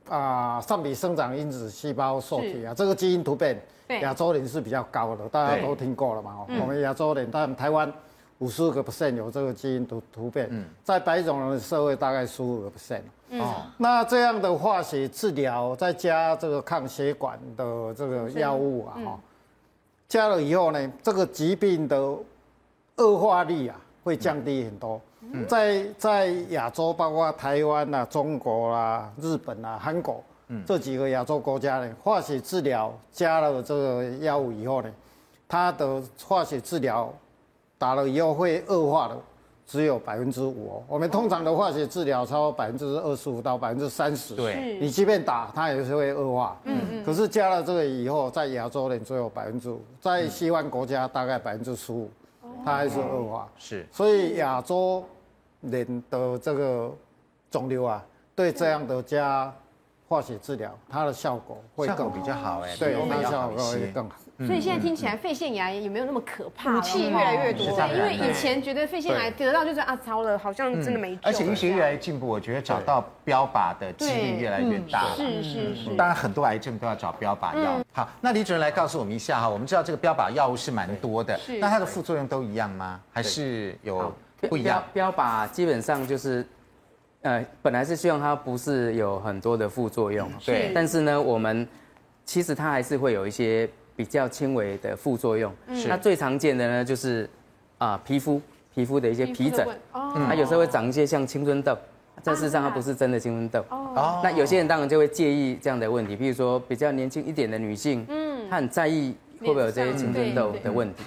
啊上皮生长因子细胞受体啊，这个基因突变。亚洲人是比较高的，大家都听过了嘛。我们亚洲人，但台湾五十个 percent 有这个基因突突变，在白种人的社会大概十五个 percent。哦，那这样的化学治疗再加这个抗血管的这个药物啊，哈，加了以后呢，这个疾病的恶化率啊会降低很多。在在亚洲，包括台湾啊、中国啊、日本啊、韩国。这几个亚洲国家呢，化学治疗加了这个药物以后呢，它的化学治疗打了以后会恶化的只有百分之五哦。我们通常的化学治疗超过百分之二十五到百分之三十，对，你即便打它也是会恶化。嗯嗯。可是加了这个以后，在亚洲人只有百分之五，在西方国家大概百分之十五，它还是恶化。是。所以亚洲人的这个肿瘤啊，对这样的加。化学治疗，它的效果会更比较好哎，对，它效果会更好。所以现在听起来肺腺癌也没有那么可怕，武器越来越多。因为以前觉得肺腺癌得到就是啊，糟了，好像真的没救。而且医学越来越进步，我觉得找到标靶的几率越来越大。是是是。当然很多癌症都要找标靶药。好，那李主任来告诉我们一下哈，我们知道这个标靶药物是蛮多的，那它的副作用都一样吗？还是有不一样？标靶基本上就是。呃，本来是希望它不是有很多的副作用，对。但是呢，我们其实它还是会有一些比较轻微的副作用。是。那最常见的呢，就是啊，皮肤皮肤的一些皮疹，它有时候会长一些像青春痘，但事实上它不是真的青春痘。哦，那有些人当然就会介意这样的问题，比如说比较年轻一点的女性，嗯，她很在意会不会有这些青春痘的问题。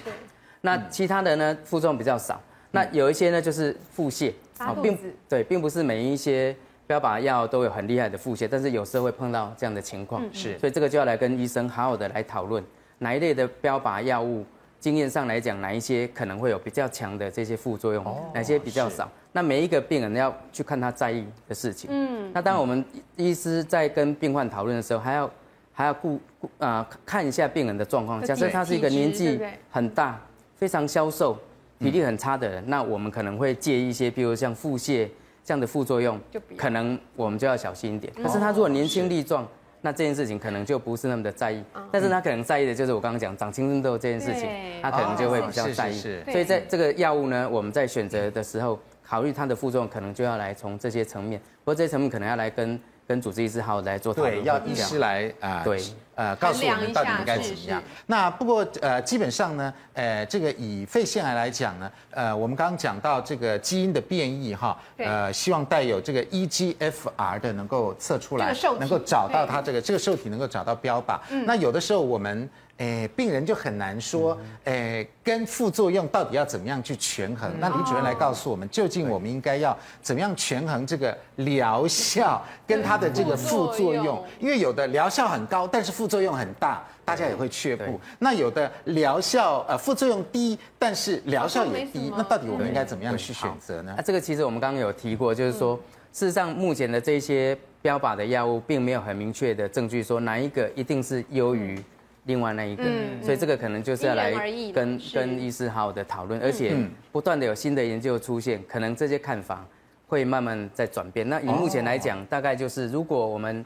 那其他的呢，副作用比较少。那有一些呢，就是腹泻，啊，并对，并不是每一些标靶药都有很厉害的腹泻，但是有时候会碰到这样的情况，是，所以这个就要来跟医生好好的来讨论，哪一类的标靶药物，经验上来讲，哪一些可能会有比较强的这些副作用，哪些比较少，那每一个病人要去看他在意的事情，嗯，那当然我们医师在跟病患讨论的时候，还要还要顾顾啊看一下病人的状况，假设他是一个年纪很大。非常消瘦、体力很差的人，嗯、那我们可能会介意一些，比如像腹泻这样的副作用，可能我们就要小心一点。但是他如果年轻力壮，那这件事情可能就不是那么的在意。但是他可能在意的就是我刚刚讲长青春痘这件事情，他可能就会比较在意。所以在这个药物呢，我们在选择的时候，考虑它的副作用，可能就要来从这些层面，不过这些层面可能要来跟。跟主治医师好好来做讨论，对，要医师来啊，对，呃，告诉我们到底应该怎么样。那不过呃，基本上呢，呃，这个以肺腺癌来讲呢，呃，我们刚刚讲到这个基因的变异哈，呃，希望带有这个 EGFR 的能够测出来，能够找到它这个这个受体能够找到标靶。那有的时候我们。诶，病人就很难说，诶，跟副作用到底要怎么样去权衡？那李主任来告诉我们，究竟我们应该要怎么样权衡这个疗效跟它的这个副作用？因为有的疗效很高，但是副作用很大，大家也会却步。那有的疗效呃副作用低，但是疗效也低，那到底我们应该怎么样去选择呢？那这个其实我们刚刚有提过，就是说，事实上目前的这些标靶的药物，并没有很明确的证据说哪一个一定是优于。另外那一个，嗯、所以这个可能就是要来跟跟医师好好的讨论，而且不断的有新的研究出现，可能这些看法会慢慢在转变。那以目前来讲，大概就是如果我们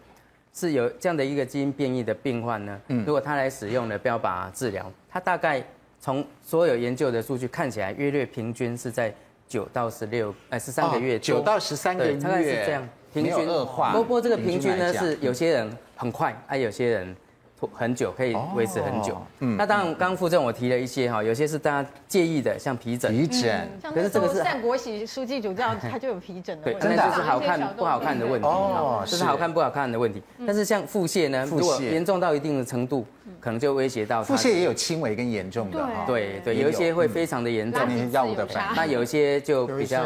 是有这样的一个基因变异的病患呢，如果他来使用了标靶治疗，他大概从所有研究的数据看起来，约略平均是在九到十六呃十三个月，九到十三个月，大概是这样，平均。恶化。不过这个平均呢是有些人很快，啊有些人。很久可以维持很久，嗯，那当然，刚刚副正我提了一些哈，有些是大家介意的，像皮疹，皮疹，可是这个是单国玺书记主教 他就有皮疹的问题，对，那就是好看不好看的问题，哦，这是好看不好看的问题，但是像腹泻呢，如果严重到一定的程度。可能就威胁到腹泻也有轻微跟严重的，对。对，有。一些会非常的严重，那药物的反应，那有一些就比较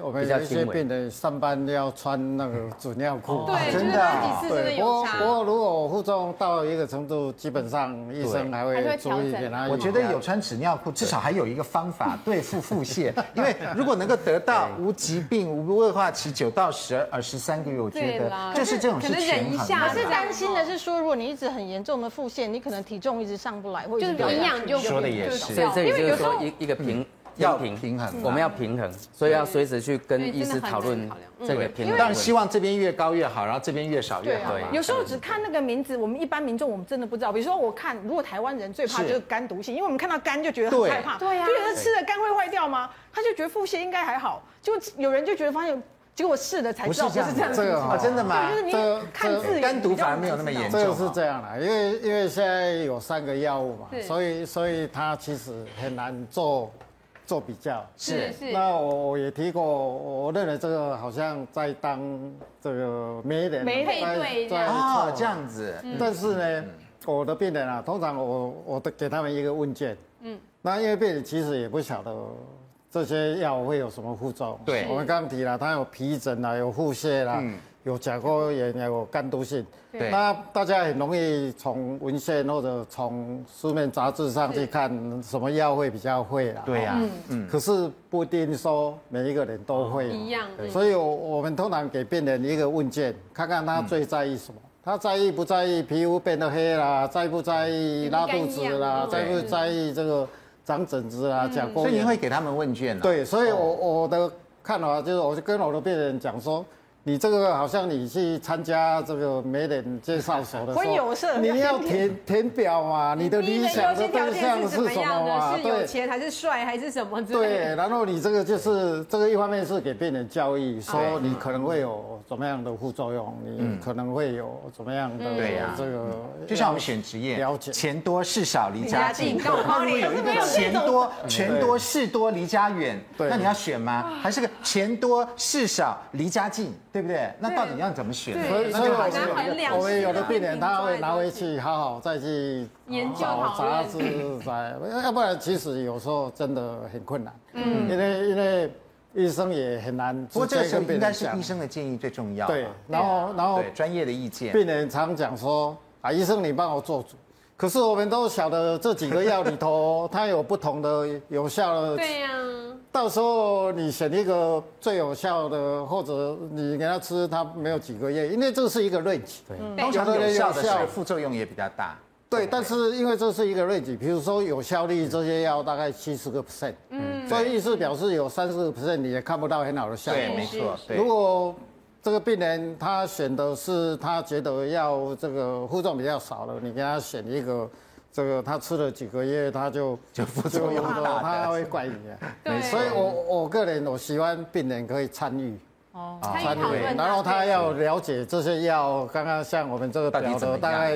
我们有一些病人上班要穿那个纸尿裤，对，真的，对，不过不过如果负重到一个程度，基本上医生还会注意给他。我觉得有穿纸尿裤，至少还有一个方法 对付腹泻，因为如果能够得到 无疾病无恶化期九到十二十三个月，我觉得就是这种是权衡。我是担心的是说，如果你一直很严重的腹泻，你可能。体重一直上不来，或者是营养就说的也是，所以这里就是说一一个平要平平衡，我们要平衡，所以要随时去跟医师讨论这个平衡。当然希望这边越高越好，然后这边越少越好。有时候只看那个名字，我们一般民众我们真的不知道。比如说我看，如果台湾人最怕就是肝毒性，因为我们看到肝就觉得很害怕，对呀，就觉得吃了肝会坏掉吗？他就觉得腹泻应该还好，就有人就觉得发现。结果我试了才知道不是这样子，这个啊，真的吗？就是你看字，单独反而没有那么严重。这个是这样的，因为因为现在有三个药物嘛，所以所以它其实很难做做比较。是是。那我我也提过，我认为这个好像在当这个媒人，没配对这样哦，这样子。但是呢，我的病人啊，通常我我都给他们一个问卷，嗯，那因为病人其实也不晓得。这些药会有什么副作用？对，我们刚刚提了，它有皮疹啦，有腹泻啦，嗯、有甲沟炎，有肝毒性。对，那大家很容易从文献或者从书面杂志上去看什么药会比较会啦。对呀，嗯，可是不一定说每一个人都会一样。所以，我我们通常给病人一个问卷，看看他最在意什么。他在意不在意皮肤变得黑啦？在不在意拉肚子啦？在不在意这个？长疹子啊，讲过、嗯，所以你会给他们问卷？对，所以我我的看法就是，我就跟我的病人讲说，你这个好像你去参加这个媒人介绍所的时候，婚友社。你要填填表嘛，你的理想的对象是什么嘛？是有钱还是帅还是什么之类的？对，然后你这个就是这个一方面是给病人教育，说你可能会有怎么样的副作用，你可能会有怎么样的对呀，这个就像我们选职业，了解。钱多事少离家近，那如果有一个钱多钱多事多离家远，那你要选吗？还是个钱多事少离家近？对不对？那到底要怎么选？所以，所以我们有的病人他会拿回去好好再去研究杂志，在要不然其实有时候真的很困难。嗯，因为因为医生也很难。不过这个时候应该是医生的建议最重要。对，然后然后专业的意见。病人常讲说啊，医生你帮我做主。可是我们都晓得这几个药里头，它有不同的有效的。对呀。到时候你选一个最有效的，或者你给他吃，他没有几个月，因为这是一个 range。对，通常有效的是副作用也比较大。对，但是因为这是一个 range，比如说有效率这些药大概七十个 percent，嗯，所以意思表示有三十个 percent 你也看不到很好的效果。对，没错。如果这个病人他选的是他觉得要这个副作用比较少了，你给他选一个。这个他吃了几个月，他就就副作用了，他会怪你啊。对，所以我我个人我喜欢病人可以参与，哦，参与，然后他要了解这些药，刚刚像我们这个表的大概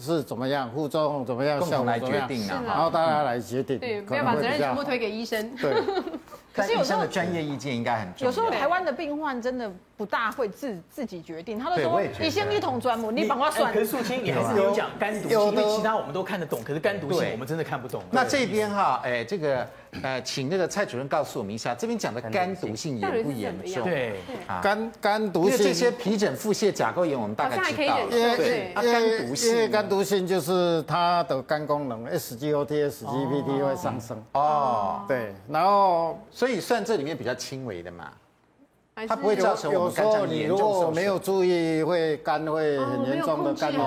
是怎么样，副作用怎么样，效果来决定啊，然后大家来决定，对，不要把责任全部推给医生。对。可是有时候专业意见应该很重要。有时候台湾的病患真的不大会自自己决定，他都说你先一桶专母，你帮我算。可是素清，你还是有讲肝毒性，因为其他我们都看得懂，可是肝毒性我们真的看不懂。那这边哈，哎，这个呃，请那个蔡主任告诉我们一下，这边讲的肝毒性严不严重？对，肝肝毒性。这些皮疹、腹泻、甲沟炎，我们大概知道。因为肝毒性，因为肝毒性就是它的肝功能 SGOT、SGPT 会上升。哦，对，然后。所以算这里面比较轻微的嘛，它不会造成我们肝脏严重受损。有时候你如果没有注意，会肝会很严重的肝炎，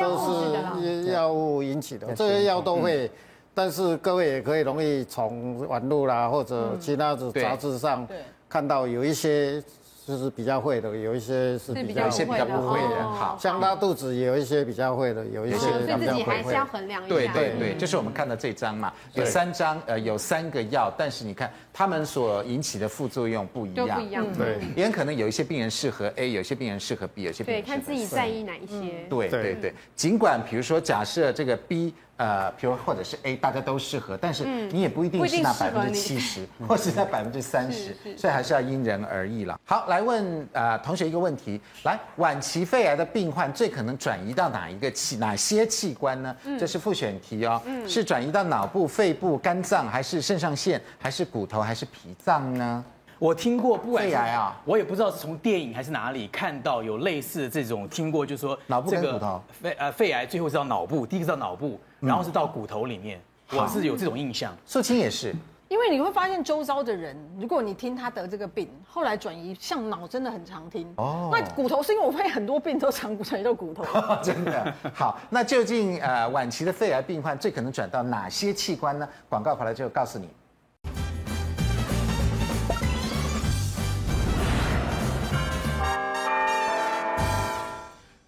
都是药物引起的。这些药都会，但是各位也可以容易从网络啦或者其他的杂志上看到有一些。就是比较会的，有一些是比较，有一些比较不会的。好，像拉肚子有一些比较会的，有一些比较不会。自己还是要衡量一下。对对对，就是我们看到这张嘛，有三张，呃，有三个药，但是你看他们所引起的副作用不一样。都不一样。对，也很可能有一些病人适合 A，有些病人适合 B，有些病人适合 C。对，看自己在意哪一些。对对对，尽管比如说假设这个 B。呃，比如或者是 A，大家都适合，但是你也不一定是那百分之七十，或是那百分之三十，所以还是要因人而异了。好，来问呃同学一个问题，来，晚期肺癌的病患最可能转移到哪一个器、哪些器官呢？这是复选题哦，是转移到脑部、肺部、肝脏，还是肾上腺，还是骨头，还是脾脏呢？我听过不肺癌啊，我也不知道是从电影还是哪里看到有类似的这种听过，就是说脑部跟骨头。肺呃肺癌最后是到脑部，第一个是到脑部，然后是到骨头里面，我是有这种印象。素清也是，因为你会发现周遭的人，如果你听他得这个病，后来转移像脑真的很常听哦。那骨头是因为我发现很多病都常转移到骨头，真的。好，那究竟呃晚期的肺癌病患最可能转到哪些器官呢？广告回来就告诉你。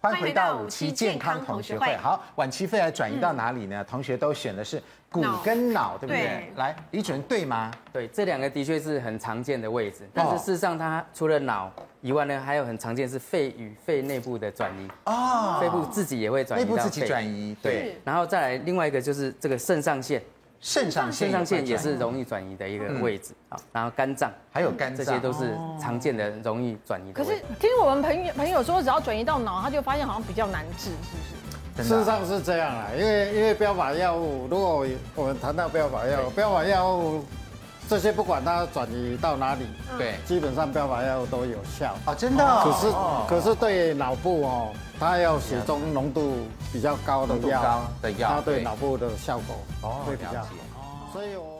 欢迎回到五期健康同学会。好，晚期肺癌转移到哪里呢？同学都选的是骨跟脑，对不对？来，李主任对吗？对，这两个的确是很常见的位置。但是事实上，它除了脑以外呢，还有很常见是肺与肺内部的转移。哦，肺部自己也会转移。内部自己转移，对。然后再来另外一个就是这个肾上腺。肾上腺，肾上腺也是容易转移的一个位置啊，然后肝脏还有肝脏，这些都是常见的容易转移的。可是听我们朋友朋友说，只要转移到脑，他就发现好像比较难治，是不是？事实上是这样啊，因为因为标靶药物，如果我们谈到标靶药物，标靶药物这些不管它转移到哪里，对，基本上标靶药物都有效。啊，真的。可是可是对脑部哦，它要血中浓度比较高的药，它对脑部的效果会比较好。所以我。